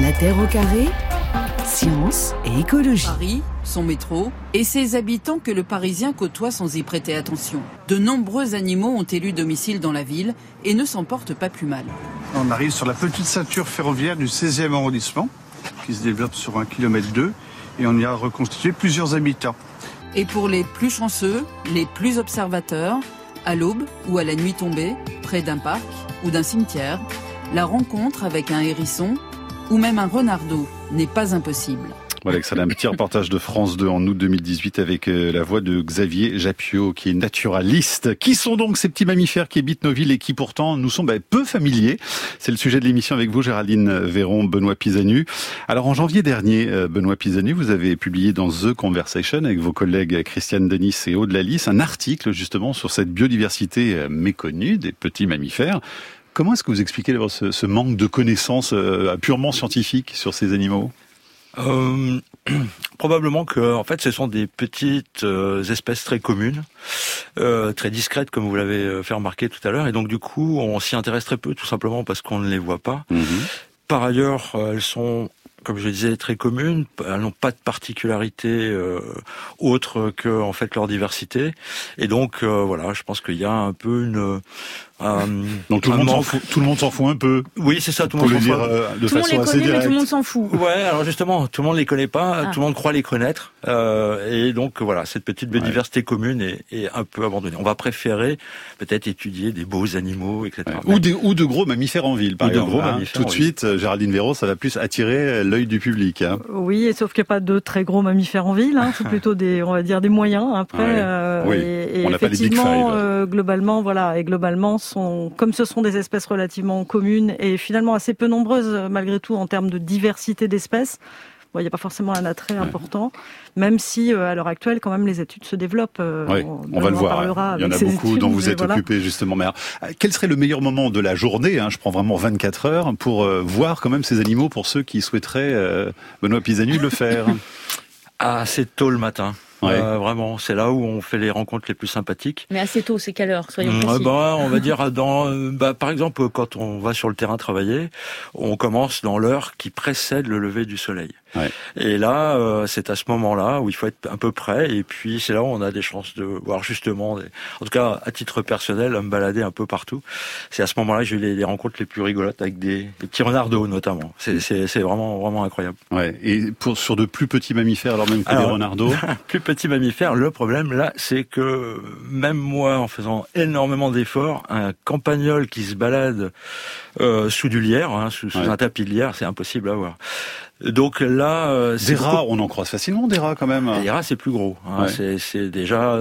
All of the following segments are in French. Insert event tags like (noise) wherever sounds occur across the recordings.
La Terre au carré, science et écologie. Paris, son métro, et ses habitants que le Parisien côtoie sans y prêter attention. De nombreux animaux ont élu domicile dans la ville et ne s'en portent pas plus mal. On arrive sur la petite ceinture ferroviaire du 16e arrondissement, qui se développe sur un kilomètre 2, et on y a reconstitué plusieurs habitants. Et pour les plus chanceux, les plus observateurs, à l'aube ou à la nuit tombée, près d'un parc ou d'un cimetière, la rencontre avec un hérisson ou même un renardeau n'est pas impossible. Voilà, c'est un petit reportage de France 2 en août 2018 avec euh, la voix de Xavier Japio, qui est naturaliste. Qui sont donc ces petits mammifères qui habitent nos villes et qui pourtant nous sont bah, peu familiers? C'est le sujet de l'émission avec vous, Géraldine Véron, Benoît Pisanu. Alors en janvier dernier, euh, Benoît Pisanu, vous avez publié dans The Conversation avec vos collègues Christiane Denis et Aude un article justement sur cette biodiversité euh, méconnue des petits mammifères. Comment est-ce que vous expliquez ce, ce manque de connaissances purement scientifiques sur ces animaux? Euh, (clears throat) probablement que, en fait, ce sont des petites euh, espèces très communes, euh, très discrètes, comme vous l'avez euh, fait remarquer tout à l'heure, et donc du coup, on s'y intéresse très peu, tout simplement parce qu'on ne les voit pas. Mhm. Par ailleurs, elles sont comme je disais, très communes. Elles n'ont pas de particularité euh, autre que en fait leur diversité. Et donc euh, voilà, je pense qu'il y a un peu une euh, donc tout le, monde s'en fout, tout le monde s'en fout un peu. Oui, c'est ça. Tout le monde s'en fout. Euh, de tout le monde les connaît, mais tout le monde s'en fout. Ouais, alors justement, tout le monde les connaît pas, ah. tout le monde croit les connaître, euh, et donc voilà, cette petite biodiversité ouais. commune est, est, un peu abandonnée. On va préférer peut-être étudier des beaux animaux, etc. Ouais. Ou, des, ou de gros mammifères en ville, par ou exemple. De gros hein. mammifères tout de suite, Géraldine Véro, ça va plus attirer l'œil du public. Hein. Oui, et sauf qu'il n'y a pas de très gros mammifères en ville. Hein. C'est (laughs) plutôt des, on va dire, des moyens après. Ouais. Euh, oui. Et, et on. Euh, globalement, voilà, et globalement, sont comme ce sont des espèces relativement communes et finalement assez peu nombreuses malgré tout en termes de diversité d'espèces. Bon, il n'y a pas forcément un attrait ouais. important, même si euh, à l'heure actuelle, quand même, les études se développent. Euh, oui, on, on va le voir. Il y en a beaucoup études, dont vous êtes voilà. occupé justement. Mais alors, quel serait le meilleur moment de la journée hein, Je prends vraiment 24 heures pour euh, voir quand même ces animaux pour ceux qui souhaiteraient, euh, Benoît Pisanu, le faire? Assez tôt le matin. Ouais. Euh, vraiment, c'est là où on fait les rencontres les plus sympathiques. Mais assez tôt, c'est quelle heure Soyons mmh, précis. bah, on va dire dans, bah, par exemple, quand on va sur le terrain travailler, on commence dans l'heure qui précède le lever du soleil. Ouais. Et là, euh, c'est à ce moment-là où il faut être un peu près. Et puis c'est là où on a des chances de voir justement, des... en tout cas à titre personnel, me balader un peu partout. C'est à ce moment-là que j'ai les, les, rencontres les plus rigolotes avec des, des petits renards d'eau notamment. C'est vraiment vraiment incroyable. Ouais. Et pour sur de plus petits mammifères, alors même que alors, des renards d'eau. (laughs) plus petits mammifères. Le problème là, c'est que même moi, en faisant énormément d'efforts, un campagnol qui se balade euh, sous du lierre, hein, sous, sous ouais. un tapis de lierre, c'est impossible à voir. Donc là, euh, des rats, on en croise facilement des rats quand même. Les rats, c'est plus gros. Hein, ouais. C'est déjà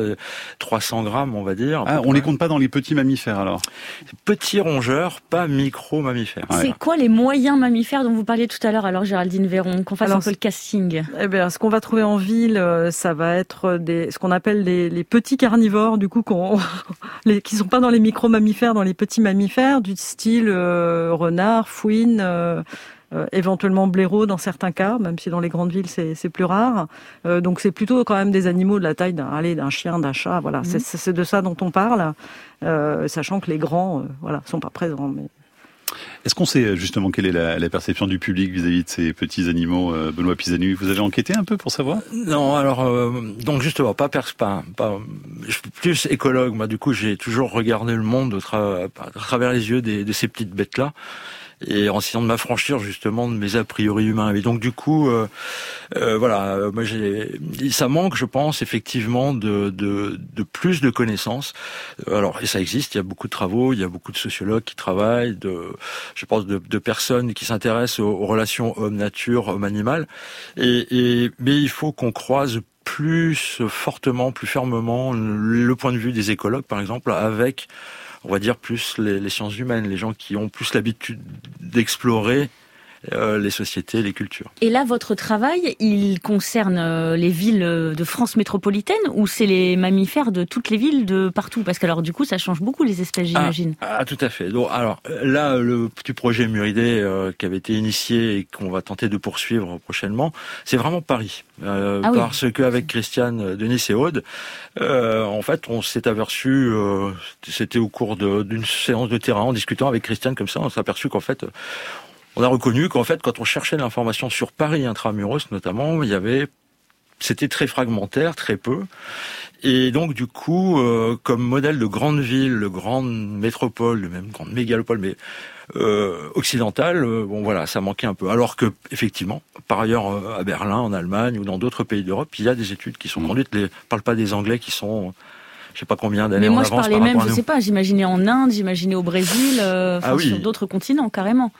300 grammes, on va dire. Ah, on les compte pas dans les petits mammifères alors. Petits rongeurs, pas micro mammifères. Ouais. C'est quoi les moyens mammifères dont vous parliez tout à l'heure alors Géraldine Véron, qu'on fasse alors, un peu le casting? Eh bien, ce qu'on va trouver en ville, euh, ça va être des, ce qu'on appelle les, les, petits carnivores, du coup, qu'on, (laughs) les, qui sont pas dans les micro mammifères, dans les petits mammifères, du style euh, renard, fouine. Euh, euh, éventuellement blaireau dans certains cas, même si dans les grandes villes c'est plus rare. Euh, donc c'est plutôt quand même des animaux de la taille d'un chien, d'un chat. Voilà, mmh. c'est de ça dont on parle, euh, sachant que les grands, voilà, sont pas présents. Mais... Est-ce qu'on sait justement quelle est la, la perception du public vis-à-vis -vis de ces petits animaux, euh, Benoît Pisanu Vous avez enquêté un peu pour savoir? Non, alors euh, donc justement pas pers pas, pas je suis plus écologue. Moi, du coup, j'ai toujours regardé le monde tra à travers les yeux des, de ces petites bêtes là et en essayant de m'affranchir justement de mes a priori humains. Et donc du coup, euh, euh, voilà, moi j'ai, ça manque, je pense, effectivement de, de, de, plus de connaissances. Alors et ça existe, il y a beaucoup de travaux, il y a beaucoup de sociologues qui travaillent, de, je pense, de, de personnes qui s'intéressent aux, aux, relations homme-nature, homme-animal. Et, et mais il faut qu'on croise plus fortement, plus fermement le point de vue des écologues, par exemple, avec on va dire plus les, sciences humaines, les gens qui ont plus l'habitude d'explorer les sociétés, les cultures. Et là, votre travail, il concerne euh, les villes de France métropolitaine ou c'est les mammifères de toutes les villes de partout? Parce que alors du coup, ça change beaucoup les espèces, j'imagine. Ah, ah, tout à fait. Donc, alors là, le petit projet Muridé euh, qui avait été initié et qu'on va tenter de poursuivre prochainement, c'est vraiment Paris. Euh, ah, parce qu'avec Christiane, Denis et Aude, euh, en fait, on s'est aperçu, c'était au cours d'une séance de terrain, en discutant avec Christiane comme ça, on s'est aperçu qu'en fait, on a reconnu qu'en fait, quand on cherchait l'information sur Paris intramuros notamment, il y avait, c'était très fragmentaire, très peu. Et donc du coup, euh, comme modèle de grande ville, de grande métropole, de même grande mégalopole, mais euh, occidentale, euh, bon voilà, ça manquait un peu. Alors que effectivement, par ailleurs euh, à Berlin, en Allemagne ou dans d'autres pays d'Europe, il y a des études qui sont mmh. conduites. Je parle pas des Anglais qui sont je sais pas combien d'années Mais moi, je parlais même, je sais pas, j'imaginais en Inde, j'imaginais au Brésil, euh, ah sur d'autres continents carrément.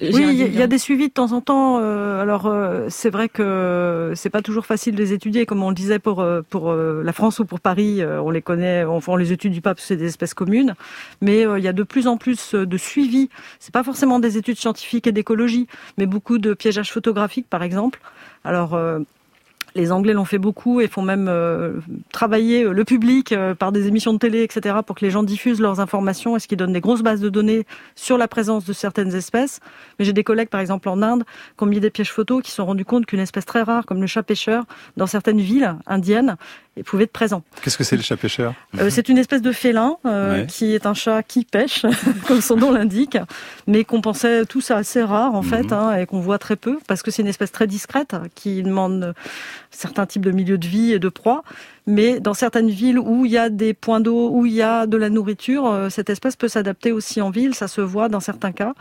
Oui, il y, a des suivis de temps en temps. Euh, alors euh, c'est vrai que c'est pas toujours facile de les étudier, comme on le disait pour euh, pour la France ou pour Paris. on les connaît, on, on les étudie pas parce que c'est des espèces communes. Mais il y a de plus en plus de suivis. C'est pas forcément des études scientifiques et d'écologie, mais beaucoup de piégeage photographique, par exemple. Alors les Anglais l'ont fait beaucoup et font même euh, travailler euh, le public euh, par des émissions de télé, etc., pour que les gens diffusent leurs informations et ce qui donne des grosses bases de données sur la présence de certaines espèces. Mais j'ai des collègues, par exemple en Inde, qui ont mis des pièges photos, qui se sont rendus compte qu'une espèce très rare, comme le chat pêcheur, dans certaines villes indiennes, et pouvait être présent. Qu'est-ce que c'est le chat pêcheur? Euh, C'est une espèce de félin euh, qui est un chat qui pêche, (laughs) comme son nom l'indique, mais qu'on pensait tout ça assez rare en fait, mhm. hein, et qu'on voit très peu, parce que c'est une espèce très discrète qui demande certains types de milieux de vie et de proie mais dans certaines villes où il y a des points d'eau, où il y a de la nourriture, euh, cette espèce peut s'adapter aussi en ville, ça se voit dans certains cas.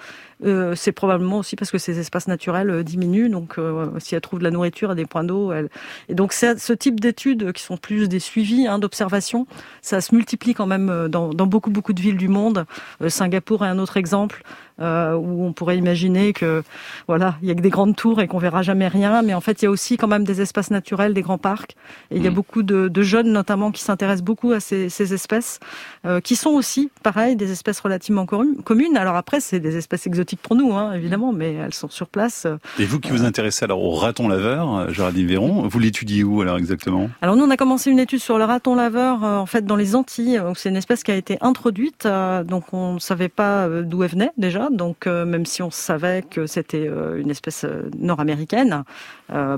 Euh, c'est probablement aussi parce que ces espaces naturels euh, diminuent, donc si elle trouve de la nourriture et des points d'eau, elle... et donc ce type d'études qui sont plus des suivis, hein, d'observation, ça se multiplie quand même dans, dans, beaucoup beaucoup de villes du monde. Singapour est un autre exemple. Euh, où on pourrait imaginer que voilà, il y a que des grandes tours et qu'on verra jamais rien, mais en fait, il y a aussi quand même des espaces naturels, des grands parcs, et il y a mm. beaucoup de, de, jeunes notamment qui s'intéressent beaucoup à ces, ces espèces, euh, qui sont aussi, pareil, des espèces relativement communes. Alors après, c'est des espèces exotiques pour nous, hein, évidemment, mais elles sont sur place. Et vous qui vous intéressez alors au raton laveur, Géraldine Véron, vous l'étudiez où alors exactement? Alors nous, on a commencé une étude sur le raton laveur, euh, en fait, dans les Antilles. C'est une espèce qui a été introduite, donc on ne savait pas d'où elle venait déjà donc euh, même si on savait que c'était euh, une espèce euh, nord-américaine,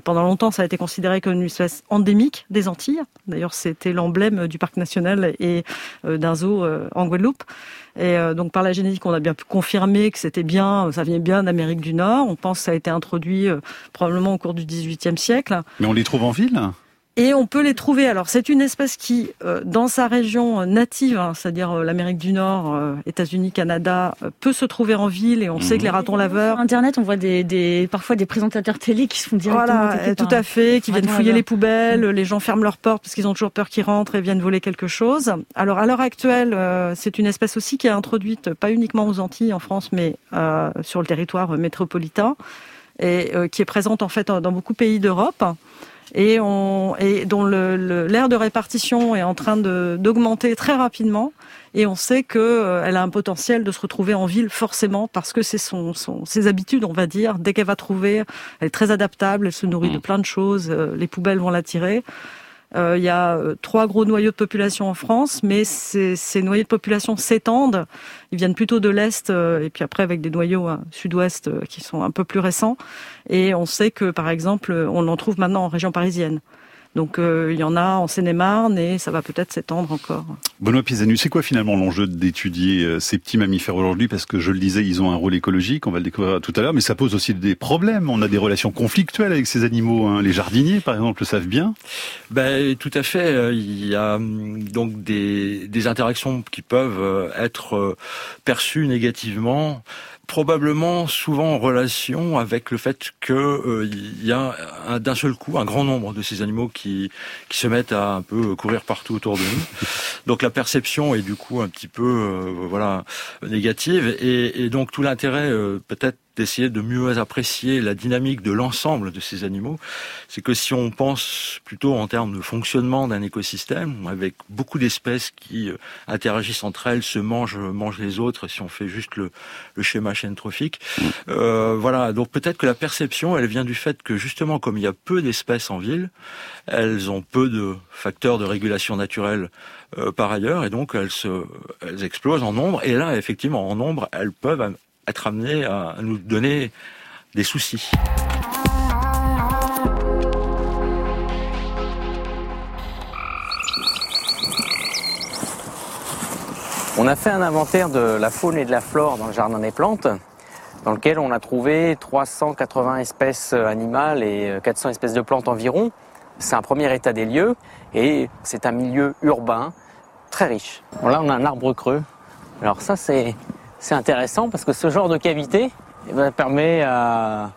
pendant longtemps ça a été considéré comme une espèce endémique des Antilles. D'ailleurs c'était l'emblème du parc national et d'un zoo en Guadeloupe. Et donc par la génétique, on a bien pu confirmer que c'était bien, ça vient bien d'Amérique du Nord. On pense que ça a été introduit probablement au cours du XVIIIe siècle. Mais on les trouve en ville? Et on peut les trouver. Alors c'est une espèce qui, euh, dans sa région native, hein, c'est-à-dire euh, l'Amérique du Nord, euh, États-Unis, Canada, peut se trouver en ville. Et on sait que les mhm. ratons laveurs. Sur Internet, on voit des, des, parfois des présentateurs télé qui se font directement. Voilà, tout à fait, qui viennent fouiller les poubelles. Les gens ferment leurs portes parce qu'ils ont toujours peur qu'ils rentrent et viennent voler quelque chose. Alors à l'heure actuelle, c'est une espèce aussi qui est introduite pas uniquement aux Antilles, en France, mais sur le territoire métropolitain et qui est présente en fait dans beaucoup de pays d'Europe et, on, et dont l'aire de répartition est en train d'augmenter très rapidement. Et on sait qu'elle euh, a un potentiel de se retrouver en ville forcément parce que c'est son, son, ses habitudes, on va dire. Dès qu'elle va trouver, elle est très adaptable, elle se nourrit de mmh. plein de choses, euh, les poubelles vont l'attirer. Euh, il y a euh, trois gros noyaux de population en France, mais ces, noyaux de population s'étendent. Ils viennent plutôt de l'Est euh, et puis après avec des noyaux sud-ouest qui sont un peu plus récents. Et on sait que, par exemple, on en trouve maintenant en région parisienne. Donc euh, il y en a en Seine-et-Marne et ça va peut-être s'étendre encore. Benoît Pisanu, c'est quoi finalement l'enjeu d'étudier euh, ces petits mammifères aujourd'hui? Parce que je le disais, ils ont un rôle écologique, on va le découvrir tout à l'heure, mais ça pose aussi des problèmes. On a des relations conflictuelles avec ces animaux. Hein. Les jardiniers, par exemple, le savent bien? Ben, tout à fait. Euh, il y a hum, donc des, des interactions qui peuvent être perçues négativement probablement souvent en relation avec le fait que euh, y a d'un seul coup un grand nombre de ces animaux qui qui se mettent à un peu courir partout autour de nous. Donc la perception est du coup un petit peu euh, voilà négative et, et donc tout l'intérêt euh, peut-être d'essayer de mieux apprécier la dynamique de l'ensemble de ces animaux, c'est que si on pense plutôt en termes de fonctionnement d'un écosystème, avec beaucoup d'espèces qui euh, interagissent entre elles, se mangent, mangent les autres, si on fait juste le, le schéma chaîne trophique, euh, voilà. Donc peut-être que la perception, elle vient du fait que justement, comme il y a peu d'espèces en ville, elles ont peu de facteurs de régulation naturelle euh, par ailleurs, et donc elles, se, elles explosent en nombre. Et là, effectivement, en nombre, elles peuvent être amené à nous donner des soucis. On a fait un inventaire de la faune et de la flore dans le jardin des plantes. dans lequel on a trouvé 380 espèces animales et 400 espèces de plantes environ. C'est un premier état des lieux et c'est un milieu urbain très riche. là, on a un arbre creux. Alors ça, c'est intéressant parce que ce genre de cavité eh ben, permet à,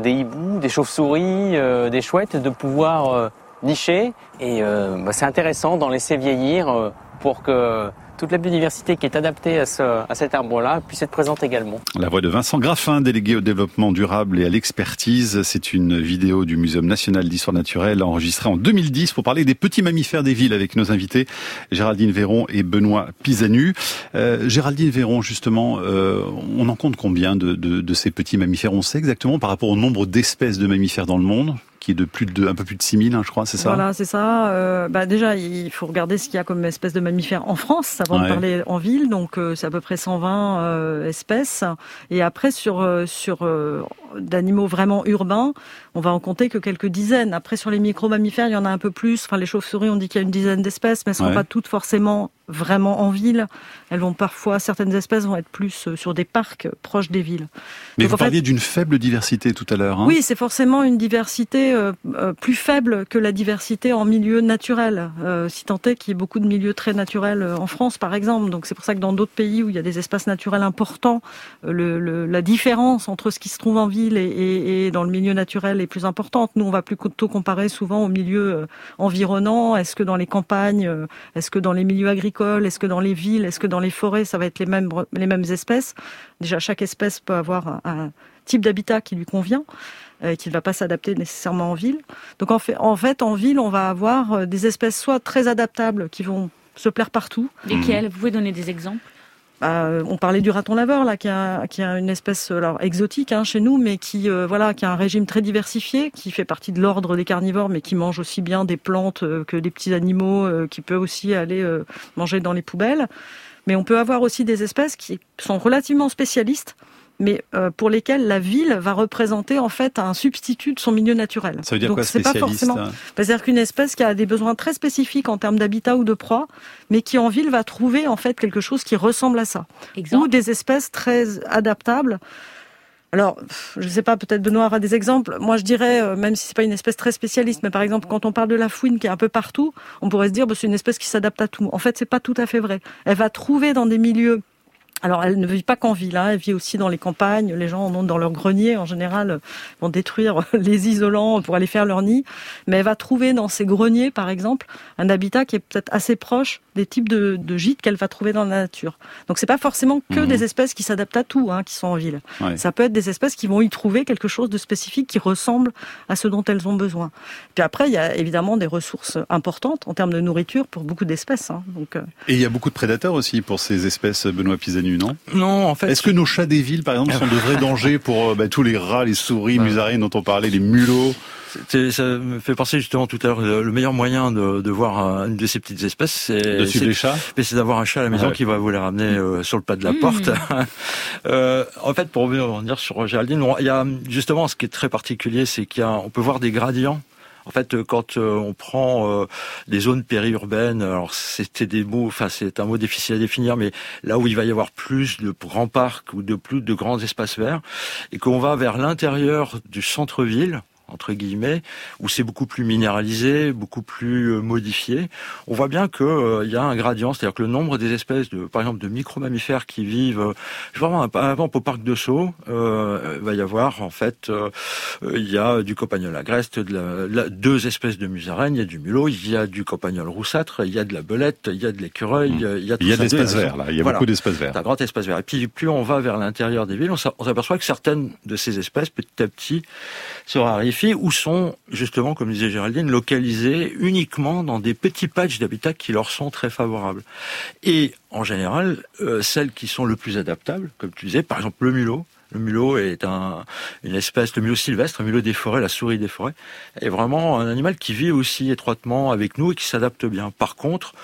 des hiboux, des chauves-souris, euh, des chouettes de pouvoir euh, nicher. Et euh, bah, c'est intéressant d'en laisser vieillir pour que toute la biodiversité qui est adaptée à, cet arbre-là puisse être présente également. La voix de Vincent Graffin, délégué au développement durable et à l'expertise. C'est une vidéo du Muséum national d'histoire naturelle enregistrée en 2010 pour parler des petits mammifères des villes avec nos invités Géraldine Véron et Benoît Pisanu. Euh, Géraldine Véron, justement, euh, on en compte combien de, de ces petits mammifères? On sait exactement par rapport au nombre d'espèces de mammifères dans le monde? Qui est de plus de un peu plus de 6000, hein, je crois, c'est ça Voilà, c'est ça. Euh, bah déjà, il faut regarder ce qu'il y a comme espèce de mammifères en France avant de parler en ville. Donc, euh, c'est à peu près 120 euh, espèces. Et après, sur sur d'animaux vraiment urbains, on va en compter que quelques dizaines. Après, sur les micro-mammifères, il y en a un peu plus. Enfin, les chauves-souris, on dit qu'il y a une dizaine d'espèces, mais elles ne sont pas toutes forcément vraiment en ville. Elles vont parfois, certaines espèces vont être plus euh, sur des parcs proches des villes. Mais vous parliez d'une faible diversité tout à l'heure. Hein oui, c'est forcément une diversité euh, euh, plus faible que la diversité en milieu naturel. si tant est qu'il y ait beaucoup de milieux très naturels en France, par exemple. Donc c'est pour ça que dans d'autres pays où il y a des espaces naturels importants, le, la différence entre ce qui se trouve en ville et, et, dans le milieu naturel est plus importante. Nous, on va plutôt comparer souvent au milieu environnant. Est-ce que dans les campagnes, est-ce que dans les milieux agricoles est-ce que dans les villes, est-ce que dans les forêts, ça va être les mêmes, les mêmes espèces? Déjà, chaque espèce peut avoir un, type d'habitat qui lui convient et qui ne va pas s'adapter nécessairement en ville. Donc en fait, en fait, en ville, on va avoir euh, des espèces soit très adaptables qui vont se plaire partout. Lesquelles? Vous pouvez donner des exemples? Bah, on parlait du raton laveur là, qui a, une espèce exotique hein, chez nous, mais qui euh, voilà, qui a un régime très diversifié, qui fait partie de l'ordre des carnivores, mais qui mange aussi bien des plantes euh, que des petits animaux, euh, qui peut aussi aller manger dans les poubelles. Mais on peut avoir aussi des espèces qui sont relativement spécialistes mais euh, pour lesquels la ville va représenter en fait un substitut de son milieu naturel. Ça veut dire quoi pas forcément. Hein c'est-à-dire qu'une espèce qui a des besoins très spécifiques en termes d'habitat ou de proie, mais qui en ville va trouver en fait quelque chose qui ressemble à ça, ou des espèces très adaptables. Alors, je ne sais pas, peut-être Benoît aura des exemples. Moi, je dirais, euh, même si c'est pas une espèce très spécialiste, mais par exemple, quand on parle de la fouine qui est un peu partout, on pourrait se dire, bah, c'est une espèce qui s'adapte à tout. En fait, c'est pas tout à fait vrai. Elle va trouver dans des milieux alors, elle ne vit pas qu'en ville, hein. elle vit aussi dans les campagnes. Les gens en ont dans leur grenier, en général, vont détruire (laughs) les isolants pour aller faire leur nid. Mais elle va trouver dans ces greniers, par exemple, un habitat qui est peut-être assez proche des types de, gîtes qu'elle va trouver dans la nature. Donc, c'est pas forcément que mhm. des espèces qui s'adaptent à tout, hein, qui sont en ville. Ça peut être des espèces qui vont y trouver quelque chose de spécifique qui ressemble à ce dont elles ont besoin. Puis après, il y a évidemment des ressources importantes en termes de nourriture pour beaucoup d'espèces. Hein. Donc, euh, Et il y a beaucoup de prédateurs aussi pour ces espèces, Benoît Pisani non? Non, en fait. Est-ce que nos chats des villes, par exemple, sont de vrais (laughs) dangers pour euh, bah, tous les rats, les souris, musaraignes dont on parlait, les mulots? Ça me fait penser justement tout à l'heure, le meilleur moyen de, voir une de ces petites espèces, c'est de suivre les chats. C'est d'avoir un chat à la maison qui va vous les ramener euh, sur le pas de la mmh. porte. (laughs) euh, en fait, pour revenir sur Géraldine, il y a justement ce qui est très particulier, c'est qu'on peut voir des gradients en fait, euh, quand euh, on prend des euh, zones périurbaines, alors c'était des mots, enfin c'est un mot difficile à définir, mais là où il va y avoir plus de grands parcs ou de plus de grands espaces verts, et qu'on va vers l'intérieur du centre-ville, entre guillemets, où c'est beaucoup plus minéralisé, beaucoup plus euh, modifié. On voit bien qu'il euh, y a un gradient, c'est-à-dire que le nombre des espèces, de, par exemple, de micro-mammifères qui vivent, euh, vraiment avant au parc de Sceaux, euh, va y avoir en fait, il y a du copagnol agreste, de la, deux espèces de musaraignes, il y a du mulot, il y a du copagnol roussâtre, il y a de la belette, il y a de l'écureuil, mmh. il y a tout Il y a de l'espace vert là, il y a beaucoup d'espace vert. Un grand espace vert. Et puis plus on va vers l'intérieur des villes, on s'aperçoit que certaines de ces espèces, petit à petit, se raréfient où sont justement, comme disait Géraldine, localisés uniquement dans des petits patchs d'habitat qui leur sont très favorables. Et en général, euh, celles qui sont le plus adaptables, comme tu disais, par exemple le mulot, le mulot est un, une espèce, le mulot sylvestre, le mulot des forêts, la souris des forêts, est vraiment un animal qui vit aussi étroitement avec nous et qui s'adapte bien. Par contre,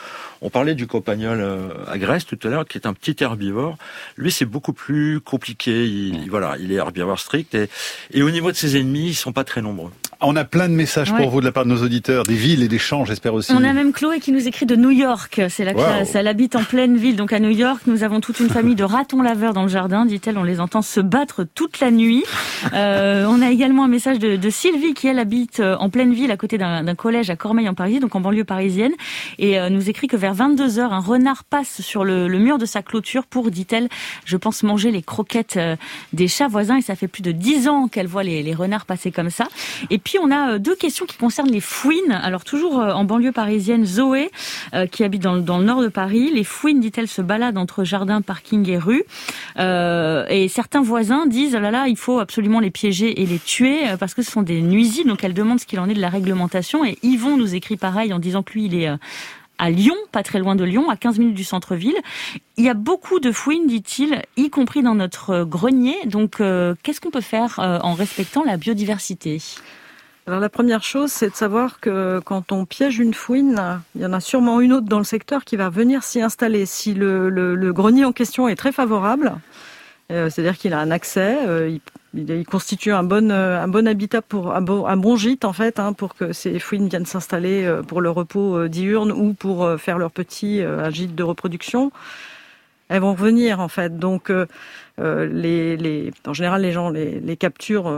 on parlait du compagnol euh, agreste tout à l'heure, qui est un petit herbivore. Lui, c'est beaucoup plus compliqué. Il, voilà, il est herbivore strict et, et au niveau de ses ennemis, ils sont pas très nombreux. On a plein de messages pour vous de la part de nos auditeurs, des villes et des champs, j'espère aussi. On a même Chloé qui nous écrit de New York. C'est la classe. Elle habite en pleine ville, donc à New York. Nous avons toute une famille de ratons laveurs dans le jardin, dit-elle. On les entend se battre toute la nuit. Euh, on a également un message de, de, Sylvie qui, elle, habite euh, en pleine ville, à côté d'un collège à Cormeil en Paris, donc en banlieue parisienne. Et euh, nous écrit que vers 22 heures, un renard passe sur le, le mur de sa clôture pour, dit-elle, je pense manger les croquettes euh, des chats voisins. Et ça fait plus de 10 ans qu'elle voit les, les renards passer comme ça. Et puis on a euh, deux questions qui concernent les fouines. Alors toujours euh, en banlieue parisienne, Zoé, euh, qui habite dans, le nord de Paris, les fouines, dit-elle, se baladent entre jardin, parking et rue. Euh, et certains voisins disent, oh là là, il faut absolument les piéger et les tuer parce que ce sont des nuisibles. Donc elle demande ce qu'il en est de la réglementation. Et Yvon nous écrit pareil en disant que lui, il est à Lyon, pas très loin de Lyon, à 15 minutes du centre-ville. Il y a beaucoup de fouines, dit-il, y compris dans notre grenier. Donc, qu'est-ce qu'on peut faire en respectant la biodiversité? Alors la première chose, c'est de savoir que quand on piège une fouine, il y en a sûrement une autre dans le secteur qui va venir s'y installer. Si le, grenier en question est très favorable, euh, c'est-à-dire qu'il a un accès, euh, il, constitue un bon, euh, un bon habitat pour un bon, gîte en fait, hein, pour que ces fouines viennent s'installer pour le repos diurne ou pour faire leur petit gîte de reproduction. Elles vont revenir en fait. Donc en général, les gens les, les capturent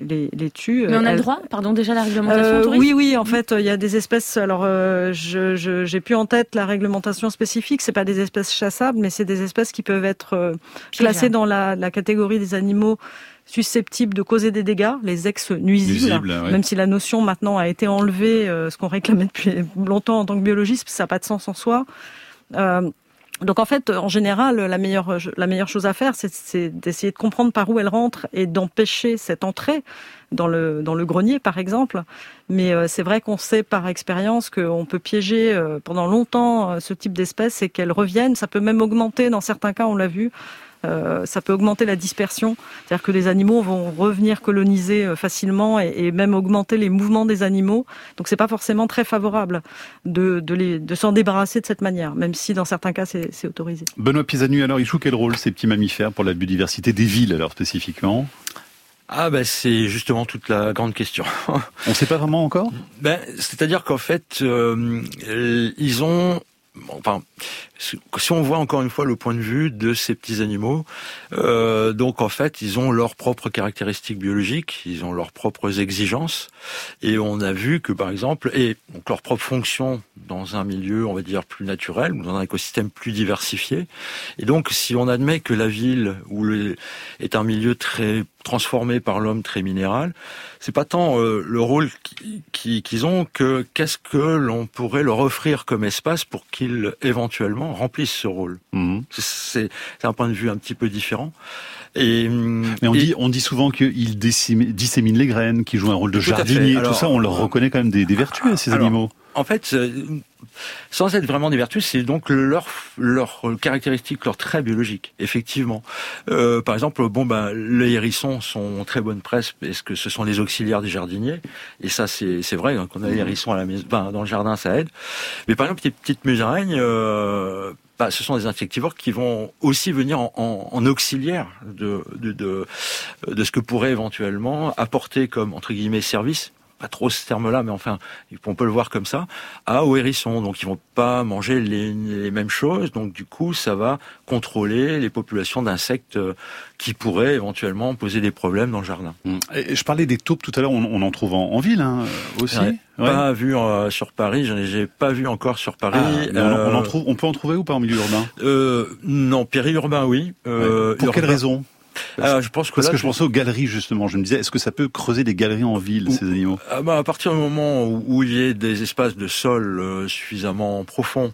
les, les tue. Mais on a le droit, pardon, déjà la réglementation euh, Oui, oui, en fait, il y a des espèces. Alors, euh, je j'ai plus en tête la réglementation spécifique. C'est pas des espèces chassables, mais c'est des espèces qui peuvent être euh, classées dans la, la catégorie des animaux susceptibles de causer des dégâts, les ex-nuisibles, même si la notion maintenant a été enlevée, ce qu'on réclamait depuis longtemps en tant que biologiste, ça n'a pas de sens en soi. Euh, donc en fait, en général, la meilleure, la meilleure chose à faire, c'est d'essayer de comprendre par où elle rentre et d'empêcher cette entrée dans le, dans le grenier, par exemple. Mais euh, c'est vrai qu'on sait par expérience qu'on peut piéger euh, pendant longtemps euh, ce type d'espèce et qu'elles reviennent. Ça peut même augmenter, dans certains cas, on l'a vu, euh, ça peut augmenter la dispersion, c'est-à-dire que les animaux vont revenir coloniser euh, facilement et, et, même augmenter les mouvements des animaux. Donc c'est pas forcément très favorable de, de, les, de s'en débarrasser de cette manière, même si dans certains cas c'est, autorisé. Benoît Pisanu, alors ils jouent quel rôle ces petits mammifères pour la biodiversité des villes alors spécifiquement? Ah ben c'est justement toute la grande question. On ne sait pas vraiment encore? Ben c'est-à-dire qu'en fait euh, ils ont enfin, si on voit encore une fois le point de vue de ces petits animaux, euh, donc en fait, ils ont leurs propres caractéristiques biologiques, ils ont leurs propres exigences, et on a vu que par exemple, et donc leur propre fonction dans un milieu, on va dire plus naturel, ou dans un écosystème plus diversifié. Et donc, si on admet que la ville est un milieu très transformé par l'homme, très minéral, c'est pas tant euh, le rôle qu'ils ont que qu'est-ce que l'on pourrait leur offrir comme espace pour qu'ils éventuellement remplissent ce rôle. Mhm. C'est un point de vue un petit peu différent. Et, Mais on, dit, on dit souvent qu'ils disséminent les graines, qu'ils jouent un rôle de jardinier, tout ça, on leur reconnaît quand même des, des vertus à ces animaux. En fait, euh, sans être vraiment des vertus, c'est donc leur leur caractéristique, leur trait biologique, effectivement. Euh, par exemple, bon ben les hérissons sont très bonne presse parce que ce sont les auxiliaires des jardiniers, et ça c'est c'est vrai hein, qu'on a les hérissons à la maison, ben, dans le jardin ça aide. Mais par exemple, les petites musaraignes. Euh, bah, ce sont des insectivores qui vont aussi venir en, auxiliaire de, de, de, de, ce que pourrait éventuellement apporter comme entre guillemets service pas trop ce terme-là, mais enfin, on peut le voir comme ça, à au hérisson. Donc, ils vont pas manger les, les, mêmes choses. Donc, du coup, ça va contrôler les populations d'insectes euh, qui pourraient éventuellement poser des problèmes dans le jardin. Et je parlais des taupes tout à l'heure. On, on, en trouve en, en ville hein, aussi. Ouais. Pas vu euh, sur Paris. J'en ai, pas vu encore sur Paris. Ah, on, en euh, trouve. On peut en trouver ou pas en milieu urbain? euh, Non, périurbain, oui. Euh, Pour quelle raison? Ah, je pense que Parce que je pensais aux galeries justement. Je me disais, est-ce que ça peut creuser des galeries en ville, ces animaux? Ah bah, À partir du moment où, il y a des espaces de sol euh, suffisamment profonds,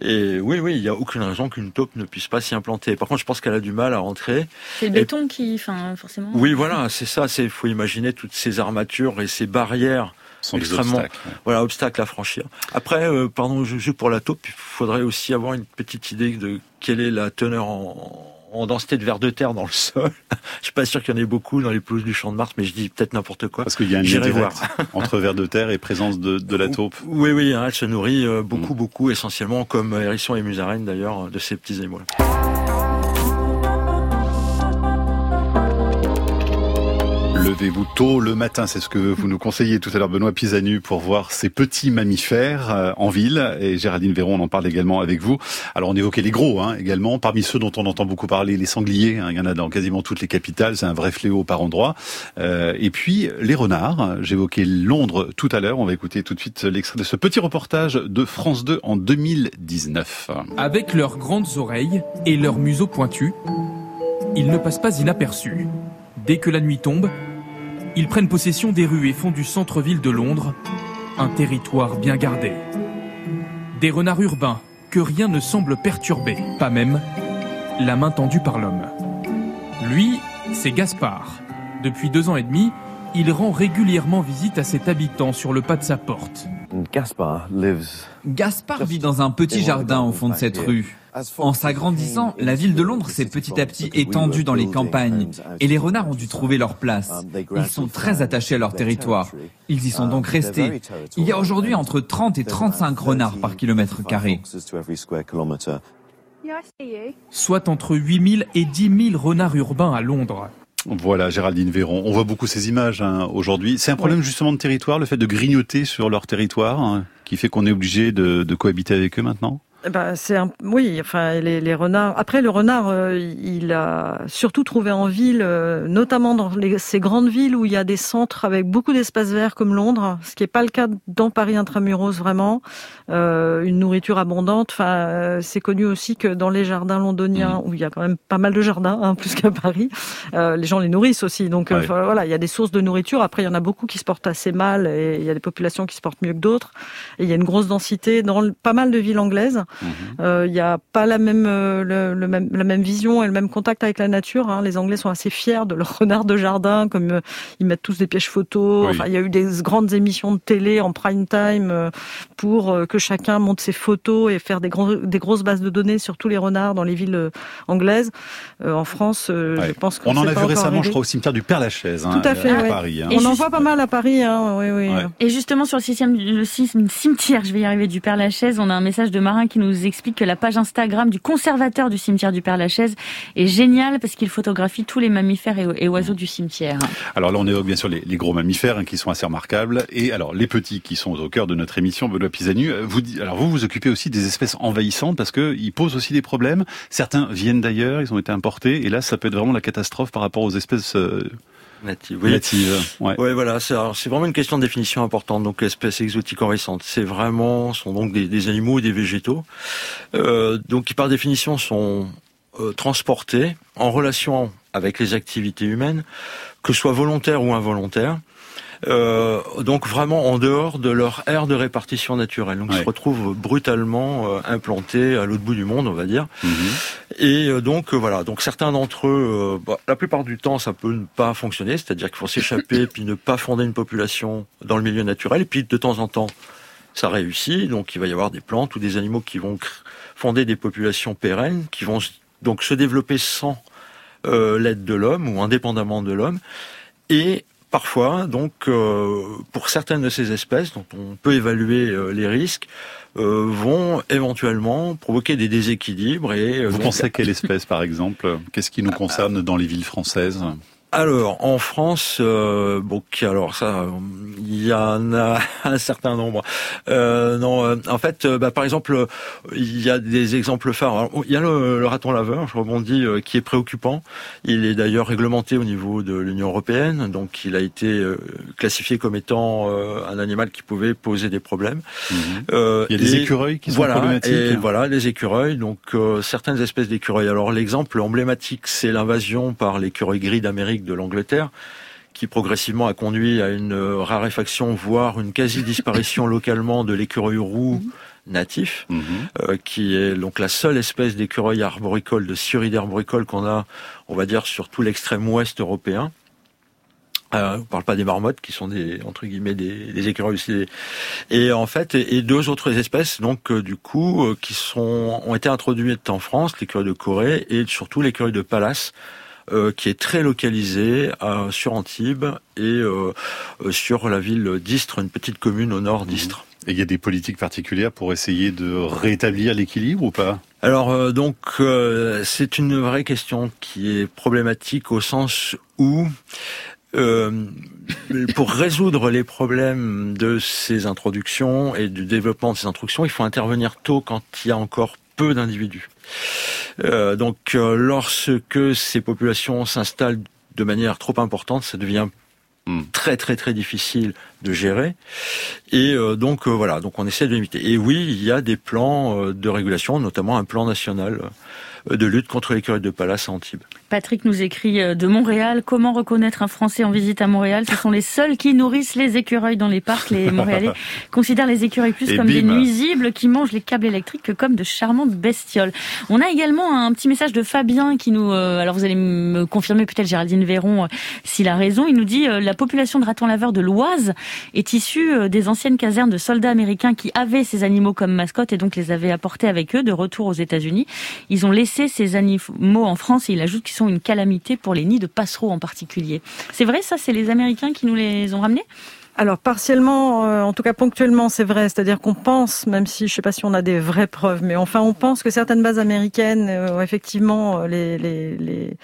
et oui, oui, il n'y a aucune raison qu'une taupe ne puisse pas s'y implanter. Par contre, je pense qu'elle a du mal à rentrer. C'est le béton qui, enfin, forcément. Oui, voilà, c'est ça. C'est, faut imaginer toutes ces armatures et ces barrières sont extrêmement, obstacles, voilà, obstacles à franchir. Après, euh, pardon, je, pour la taupe, il faudrait aussi avoir une petite idée de quelle est la teneur en en densité de vers de terre dans le sol. (laughs) je suis pas sûr qu'il y en ait beaucoup dans les pelouses du Champ de Mars, mais je dis peut-être n'importe quoi. Parce qu'il y a un lien voir. entre vers de terre et présence de, de la taupe. (laughs) Oui, oui, hein, elle se nourrit euh, beaucoup, mm. beaucoup, essentiellement comme hérisson et musaraigne d'ailleurs de ces petits animaux. Levez-vous tôt le matin, c'est ce que vous nous conseillez tout à l'heure, Benoît Pisanu, pour voir ces petits mammifères euh, en ville. Et Géraldine Véron, on en parle également avec vous. Alors on évoquait les gros hein, également, parmi ceux dont on entend beaucoup parler, les sangliers. Hein, il y en a dans quasiment toutes les capitales, c'est un vrai fléau par endroit. Euh, et puis les renards. J'évoquais Londres tout à l'heure. On va écouter tout de suite l'extrait de ce petit reportage de France 2 en 2019. Avec leurs grandes oreilles et leurs museaux pointus, ils ne passent pas inaperçus. Dès que la nuit tombe, ils prennent possession des rues et font du centre-ville de Londres un territoire bien gardé. Des renards urbains que rien ne semble perturber, pas même la main tendue par l'homme. Lui, c'est Gaspard. Depuis deux ans et demi, il rend régulièrement visite à cet habitant sur le pas de sa porte. Gaspard vit dans un petit jardin au fond de cette rue. En s'agrandissant, la ville de Londres s'est petit à petit étendue dans les campagnes et les renards ont dû trouver leur place. Ils sont très attachés à leur territoire. Ils y sont donc restés. Il y a aujourd'hui entre 30 et 35 renards par kilomètre carré. Soit entre 8000 et 10 000 renards urbains à Londres. Voilà, Géraldine Véron. On voit beaucoup ces images hein, aujourd'hui. C'est un problème justement de territoire, le fait de grignoter sur leur territoire, hein, qui fait qu'on est obligé de cohabiter avec eux maintenant? Eh ben, c'est un... oui, enfin les, les, renards. Après le renard, euh, il a surtout trouvé en ville, euh, notamment dans les, ces grandes villes où il y a des centres avec beaucoup d'espaces verts comme Londres, ce qui n'est pas le cas dans Paris intramuros vraiment. Euh, une nourriture abondante. Enfin, euh, c'est connu aussi que dans les jardins londoniens mmh. où il y a quand même pas mal de jardins, hein, plus qu'à Paris, les gens les nourrissent aussi. Donc voilà, il y a des sources de nourriture. Après, il y en a beaucoup qui se portent assez mal et il y a des populations qui se portent mieux que d'autres. Et il y a une grosse densité dans pas mal de villes anglaises. Il mhm. euh, n'y a pas la même, euh, le, même, la même vision et le même contact avec la nature. Hein. Les Anglais sont assez fiers de leur (laughs) renard de jardin, comme euh, ils mettent tous des pièges photos. Enfin, il y a eu des grandes émissions de télé en prime time pour que chacun monte ses photos et faire des, gros, des grosses bases de données sur tous les renards dans les villes anglaises. en France, je pense qu'on en a vu récemment, je crois, au cimetière du Père-Lachaise, hein, Tout à fait, à Paris. Hein. On en voit pas mal à Paris. Hein, oui, oui. Et justement sur le, le cimetière, je vais y arriver, du Père-Lachaise, on a un message de Marin qui nous nous explique que la page Instagram du conservateur du cimetière du Père-Lachaise est géniale parce qu'il photographie tous les mammifères et, oiseaux du cimetière. Alors là, on évoque bien sûr les, gros mammifères hein, qui sont assez remarquables et alors les petits qui sont au cœur de notre émission, Benoît Pisanu. Euh, vous, alors vous vous occupez aussi des espèces envahissantes parce qu'ils posent aussi des problèmes. Certains viennent d'ailleurs, ils ont été importés et là, ça peut être vraiment la catastrophe par rapport aux espèces euh, Native, oui. ouais. voilà, c'est vraiment une question de définition importante. Donc, espèces exotiques envahissantes, c'est vraiment sont donc des, animaux et des végétaux, euh, donc qui par définition sont euh, transportés en relation avec les activités humaines, que ce soit volontaires ou involontaires. Euh, donc vraiment en dehors de leur aire de répartition naturelle. Donc ils se retrouvent brutalement euh, implantés à l'autre bout du monde, on va dire. Mhm. Et euh, donc voilà, donc certains d'entre eux, bah, la plupart du temps, ça peut ne pas fonctionner, c'est-à-dire qu'il faut s'échapper (laughs) puis ne pas fonder une population dans le milieu naturel. Et puis de temps en temps, ça réussit. Donc il va y avoir des plantes ou des animaux qui vont fonder des populations pérennes, qui vont donc se développer sans l'aide de l'homme ou indépendamment de l'homme. Et parfois, donc, euh, pour certaines de ces espèces, dont on peut évaluer euh, les risques, euh, vont éventuellement provoquer des déséquilibres. Et, Vous pensez à quelle espèce, par exemple? Qu'est-ce qui nous concerne dans les villes françaises? Alors en France, euh, bon, alors ça, il y en a (laughs) un certain nombre. Euh, non, euh, en fait, euh, bah, par exemple, il y a des exemples phares. il y a le, raton laveur, je rebondis, qui est préoccupant. Il est d'ailleurs réglementé au niveau de l'Union européenne, donc il a été classifié comme étant un animal qui pouvait poser des problèmes. Mhm. il y a des écureuils qui sont voilà, problématiques. Et voilà, les écureuils. Donc certaines espèces d'écureuils. Alors l'exemple emblématique, c'est l'invasion par l'écureuil gris d'Amérique de l'Angleterre, qui progressivement a conduit à une raréfaction, voire une quasi-disparition (laughs) localement de l'écureuil roux natif, mhm. euh, qui est donc la seule espèce d'écureuil arboricole, de sciuride arboricole qu'on a, on va dire, sur tout l'extrême ouest européen. Euh, on parle pas des marmottes qui sont des entre guillemets des, écureuils aussi et en fait et, deux autres espèces donc euh, du coup euh, qui sont ont été introduites en France l'écureuil de Corée et surtout l'écureuil de Pallas euh, qui est très localisé euh, sur Antibes et euh, sur la ville d'Istres, une petite commune au nord d'Istres. Et il y a des politiques particulières pour essayer de rétablir l'équilibre ou pas? Alors donc c'est une vraie question qui est problématique au sens où Euh, (laughs) pour résoudre les problèmes de ces introductions et du développement de ces introductions, il faut intervenir tôt quand il y a encore peu d'individus. Euh, donc euh, lorsque ces populations s'installent de manière trop importante, ça devient hmm. très très très difficile de gérer et euh, donc voilà donc on essaie de limiter et oui il y a des plans de régulation notamment un plan national de lutte contre l'écureuil de Palace à Antibes. Patrick nous écrit euh, de Montréal. Comment reconnaître un Français en visite à Montréal? Ce sont les seuls qui nourrissent les écureuils dans les parcs. Les (laughs) Montréalais considèrent les écureuils plus comme des nuisibles qui mangent les câbles électriques que comme de charmantes bestioles. On a également un petit message de Fabien qui nous... Euh, alors vous allez me confirmer peut-être Géraldine Véron euh, s'il a raison. Il nous dit la population de ratons laveurs de l'Oise est issue des anciennes casernes de soldats américains qui avaient ces animaux comme mascotte et donc les avaient apportés avec eux de retour aux États-Unis. Ils ont laissé ces animaux en France et il ajoute qu'ils sont une calamité pour les nids de passereaux en particulier. C'est vrai, ça, c'est les Américains qui nous les ont ramenés? Alors partiellement, euh, en tout cas ponctuellement, c'est vrai. C'est-à-dire qu'on pense, même si je ne sais pas si on a des vraies preuves, mais enfin on pense que certaines bases américaines, euh, effectivement, euh, les, les, les,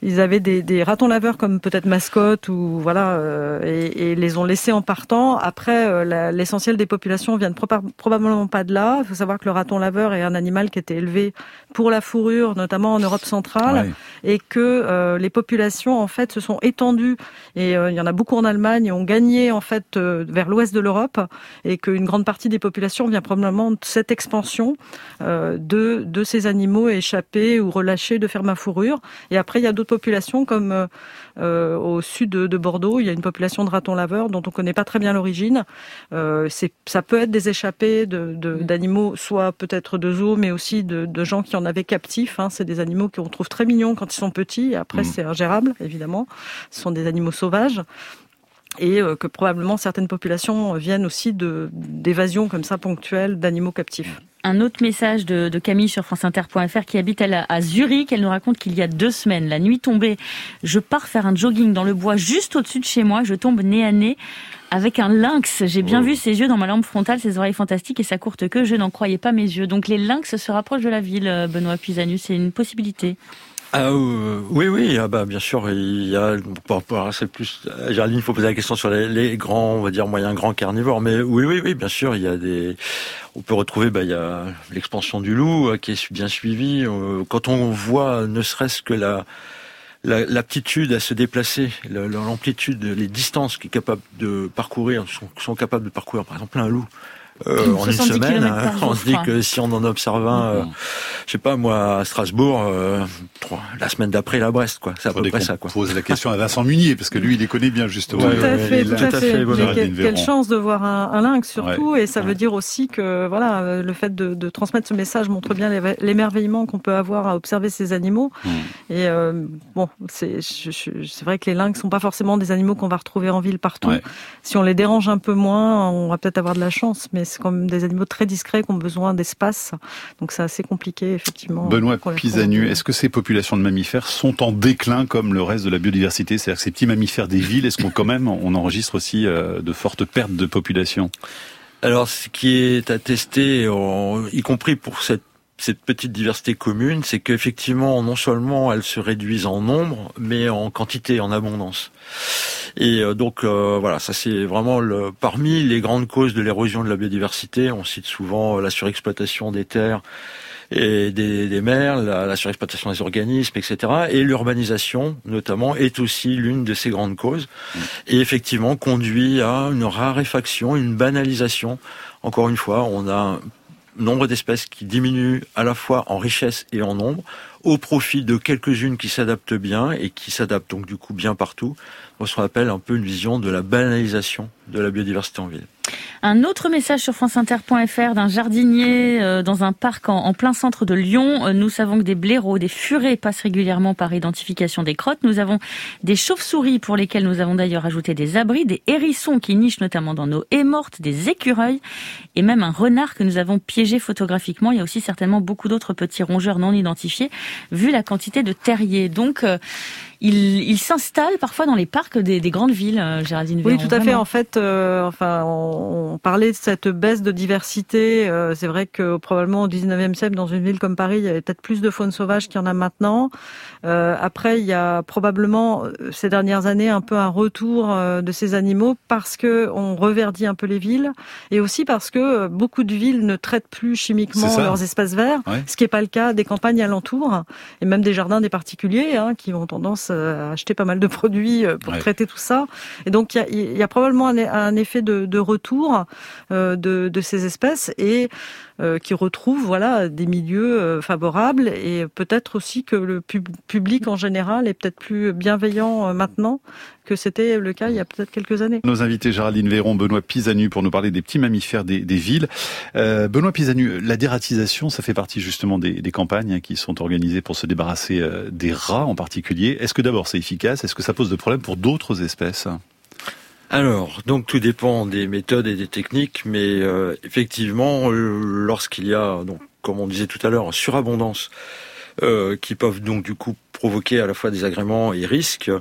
ils avaient des, des ratons laveurs comme peut-être mascotte ou voilà, et, et, les ont laissés en partant. Après, l'essentiel des populations viennent probablement pas de là. Il faut savoir que le raton laveur est un animal qui était élevé pour la fourrure, notamment en Europe centrale, et que les populations en fait se sont étendues. Et il y en a beaucoup en Allemagne, ont gagné en fait euh, vers l'ouest de l'Europe et qu'une grande partie des populations vient probablement de cette expansion euh, de, de ces animaux échappés ou relâchés de ferme à fourrure. Et après, il y a d'autres populations comme euh, au sud de, Bordeaux, il y a une population de ratons laveurs dont on ne connaît pas très bien l'origine. ça peut être des échappés d'animaux, de, soit peut-être de zoo, mais aussi de, gens qui en avaient captifs. Hein. C'est des animaux qu'on trouve très mignons quand ils sont petits. Et après, mmh. c'est ingérable, évidemment. Ce sont des animaux sauvages et euh, que probablement certaines populations viennent aussi d'évasions comme ça ponctuelles d'animaux captifs. Un autre message de, Camille sur franceinter.fr qui habite à, à Zurich. Elle nous raconte qu'il y a deux semaines, la nuit tombée, je pars faire un jogging dans le bois juste au-dessus de chez moi. Je tombe nez à nez avec un lynx. J'ai bien oh. vu ses yeux dans ma lampe frontale, ses oreilles fantastiques et sa courte queue. Je n'en croyais pas mes yeux. Donc les lynx se rapprochent de la ville, euh, Benoît Puisanus. C'est une possibilité. Ah, euh, oui, oui, ah bah bien sûr, il y a, c'est plus, Géraldine, il faut poser la question sur les, grands, on va dire moyens grands carnivores, mais oui, oui, oui, bien sûr, il y a des, on peut retrouver, bah il y a l'expansion du loup euh, qui est bien suivie. Euh, quand on voit, ne serait-ce que la l'aptitude à se déplacer, l'amplitude, les distances qu'il est capable de parcourir, sont, sont capables de parcourir, par exemple, un loup. Euh, en une semaine. on se dit que si on en observe un, euh, je sais pas moi, à Strasbourg, euh, la semaine d'après, la Brest, quoi. C'est à peu près ça, quoi. Pose la question à Vincent Munier, parce que lui, il les connaît bien, justement. Tout à fait, tout, à fait. quelle, chance de voir un, un lynx, surtout, et ça veut dire aussi que, voilà, le fait de, de transmettre ce message montre bien l'émerveillement qu'on peut avoir à observer ces animaux. Hmm. Et bon, c'est vrai que les lynx sont pas forcément des animaux qu'on va retrouver en ville partout. Si on les dérange un peu moins, on va peut-être avoir de la chance, mais c'est comme des animaux très discrets qui ont besoin d'espace. Donc c'est assez compliqué, effectivement. Benoît Pisanu, est-ce que ces populations de mammifères sont en déclin comme le reste de la biodiversité? C'est-à-dire que ces petits mammifères des villes, est-ce qu'on quand même on enregistre aussi euh, de fortes pertes de population? Alors, ce qui est attesté, y compris pour cette cette petite diversité commune, c'est qu'effectivement, non seulement elles se réduisent en nombre, mais en quantité, en abondance. Et euh, donc euh, voilà, ça c'est vraiment le, parmi les grandes causes de l'érosion de la biodiversité. On cite souvent euh, la surexploitation des terres et des, des mers, la, la, surexploitation des organismes, etc. Et l'urbanisation, notamment, est aussi l'une de ces grandes causes. Et effectivement, conduit à une raréfaction, une banalisation. Encore une fois, on a nombre d'espèces qui diminuent à la fois en richesse et en nombre, au profit de quelques-unes qui s'adaptent bien et qui s'adaptent donc du coup bien partout. Ce qu'on appelle un peu une vision de la banalisation de la biodiversité en ville. Un autre message sur franceinter.fr d'un jardinier euh, dans un parc en, plein centre de Lyon. Euh, nous savons que des blaireaux, des furets passent régulièrement par identification des crottes. Nous avons des chauves-souris pour lesquelles nous avons d'ailleurs ajouté des abris, des hérissons qui nichent notamment dans nos haies mortes, des écureuils et même un renard que nous avons piégé photographiquement. Il y a aussi certainement beaucoup d'autres petits rongeurs non identifiés vu la quantité de terriers. Donc, euh, il, s'installe parfois dans les parcs des, grandes villes, Géraldine Oui, tout à fait. En fait, enfin, on, on parlait de cette baisse de diversité. Euh, c'est vrai que probablement au 19e siècle, dans une ville comme Paris, il y avait peut-être plus de faune sauvage qu'il y en a maintenant. Euh, après, il y a probablement ces dernières années un peu un retour de ces animaux parce que on reverdit un peu les villes et aussi parce que beaucoup de villes ne traitent plus chimiquement leurs espaces verts, ce qui n'est pas le cas des campagnes alentours et même des jardins des particuliers hein, qui ont tendance à acheter pas mal de produits pour traiter tout ça. Et donc il y a, probablement un, effet de, retour euh, de, ces espèces et euh, qui retrouvent voilà des milieux euh, favorables et peut-être aussi que le public en général est peut-être plus bienveillant maintenant que c'était le cas il y a peut-être quelques années. Nos invités Géraldine Véron, Benoît Pisanu pour nous parler des petits mammifères des, villes. Benoît Pisanu, la dératisation, ça fait partie justement des, campagnes qui sont organisées pour se débarrasser des rats en particulier. Est-ce que d'abord c'est efficace? Est-ce que ça pose de problèmes pour d'autres espèces? Alors, donc tout dépend des méthodes et des techniques, mais euh, effectivement, euh, lorsqu'il y a, donc, comme on disait tout à l'heure, surabondance, euh, qui peuvent donc du coup provoquer à la fois des agréments et risques,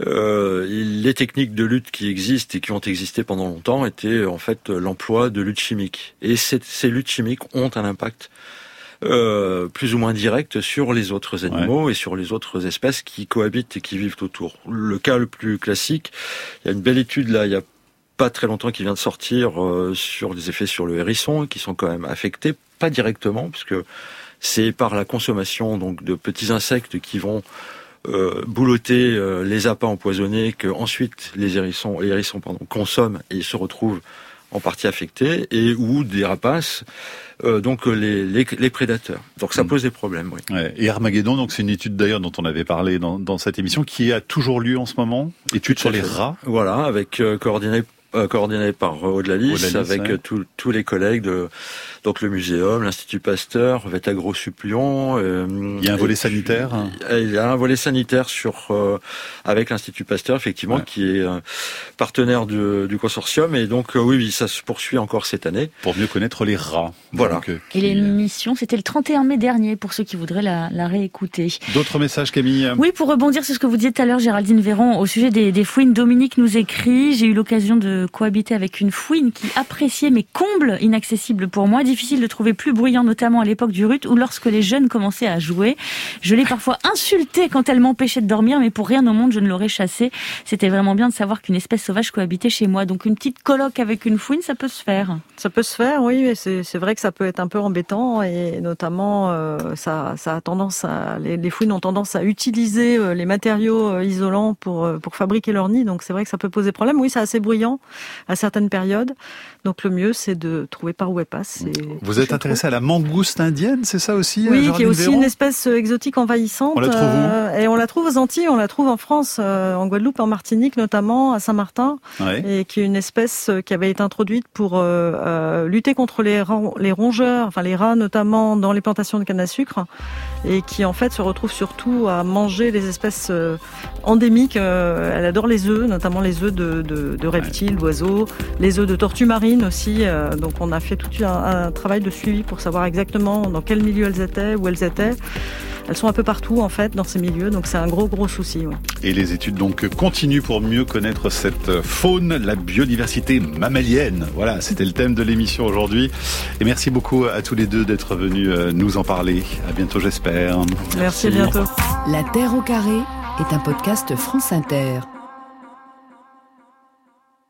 les techniques de lutte qui existent et qui ont existé pendant longtemps étaient en fait l'emploi de luttes chimiques. Et ces luttes chimiques ont un impact euh, plus ou moins direct sur les autres animaux et sur les autres espèces qui cohabitent et qui vivent autour. Le cas le plus classique, il y a une belle étude là, il y a pas très longtemps qui vient de sortir euh, sur les effets sur le hérisson qui sont quand même affectés, pas directement puisque c'est par la consommation donc de petits insectes qui vont euh, boulotter euh, les appâts empoisonnés que ensuite les hérissons, les hérissons pardon, consomment et se retrouvent en partie affectés et ou des rapaces euh, donc euh, les, les, prédateurs. Donc ça mm. pose des problèmes. Oui. Ouais. Et Armageddon, donc c'est une étude d'ailleurs dont on avait parlé dans, dans, cette émission, qui a toujours lieu en ce moment. Étude sur les rats. Voilà, avec euh, coordonné euh, coordonné par Aude-la-Lys, avec tous les collègues de donc le muséum, l'Institut Pasteur, Vétagro Supplion. Euh, il y a un volet sanitaire. Il y a un volet sanitaire sur euh, avec l'Institut Pasteur effectivement qui est partenaire du, consortium et donc oui, oui ça se poursuit encore cette année pour mieux connaître les rats. Voilà. et l'émission c'était le 31 mai dernier pour ceux qui voudraient la, réécouter. D'autres messages Camille? Oui pour rebondir sur ce que vous disiez tout à l'heure Géraldine Véron au sujet des, des fouines. Dominique nous écrit j'ai eu l'occasion de cohabiter avec une fouine qui appréciait mes combles inaccessibles pour moi, difficile de trouver plus bruyant, notamment à l'époque du rut ou lorsque les jeunes commençaient à jouer. Je l'ai parfois insultée quand elle m'empêchait de dormir, mais pour rien au monde je ne l'aurais chassée. C'était vraiment bien de savoir qu'une espèce sauvage cohabitait chez moi. Donc une petite colloque avec une fouine, ça peut se faire. Ça peut se faire, oui. C'est vrai que ça peut être un peu embêtant et notamment euh, ça, a tendance à les, les, fouines ont tendance à utiliser euh, les matériaux euh, isolants pour pour fabriquer leur nid. Donc c'est vrai que ça peut poser problème. Oui, c'est assez bruyant à certaines périodes. Donc le mieux, c'est de trouver par où elle passe. Vous êtes intéressé à la mangouste indienne, c'est ça aussi Oui, qui est aussi une espèce euh, exotique envahissante. On la trouve où euh, Et on la trouve aux Antilles, on la trouve en France, euh, en Guadeloupe, en Martinique notamment, à Saint-Martin, et qui est une espèce qui avait été introduite pour lutter contre les, les rongeurs, enfin les rats notamment dans les plantations de canne à sucre, et qui en fait se retrouve surtout à manger les espèces endémiques. elle adore les œufs, notamment les œufs de, de reptiles, d'oiseaux, les œufs de tortues marines aussi. Euh, donc on a fait tout un, travail de suivi pour savoir exactement dans quel milieu elles étaient, où elles étaient. Elles sont un peu partout en fait dans ces milieux, donc c'est un gros gros souci. Et les études donc continuent pour mieux connaître cette faune, la biodiversité mammalienne. Voilà, c'était le thème de l'émission aujourd'hui. Et merci beaucoup à tous les deux d'être venus euh, nous en parler. À bientôt j'espère. Merci, merci à bientôt. La Terre au carré est un podcast France Inter.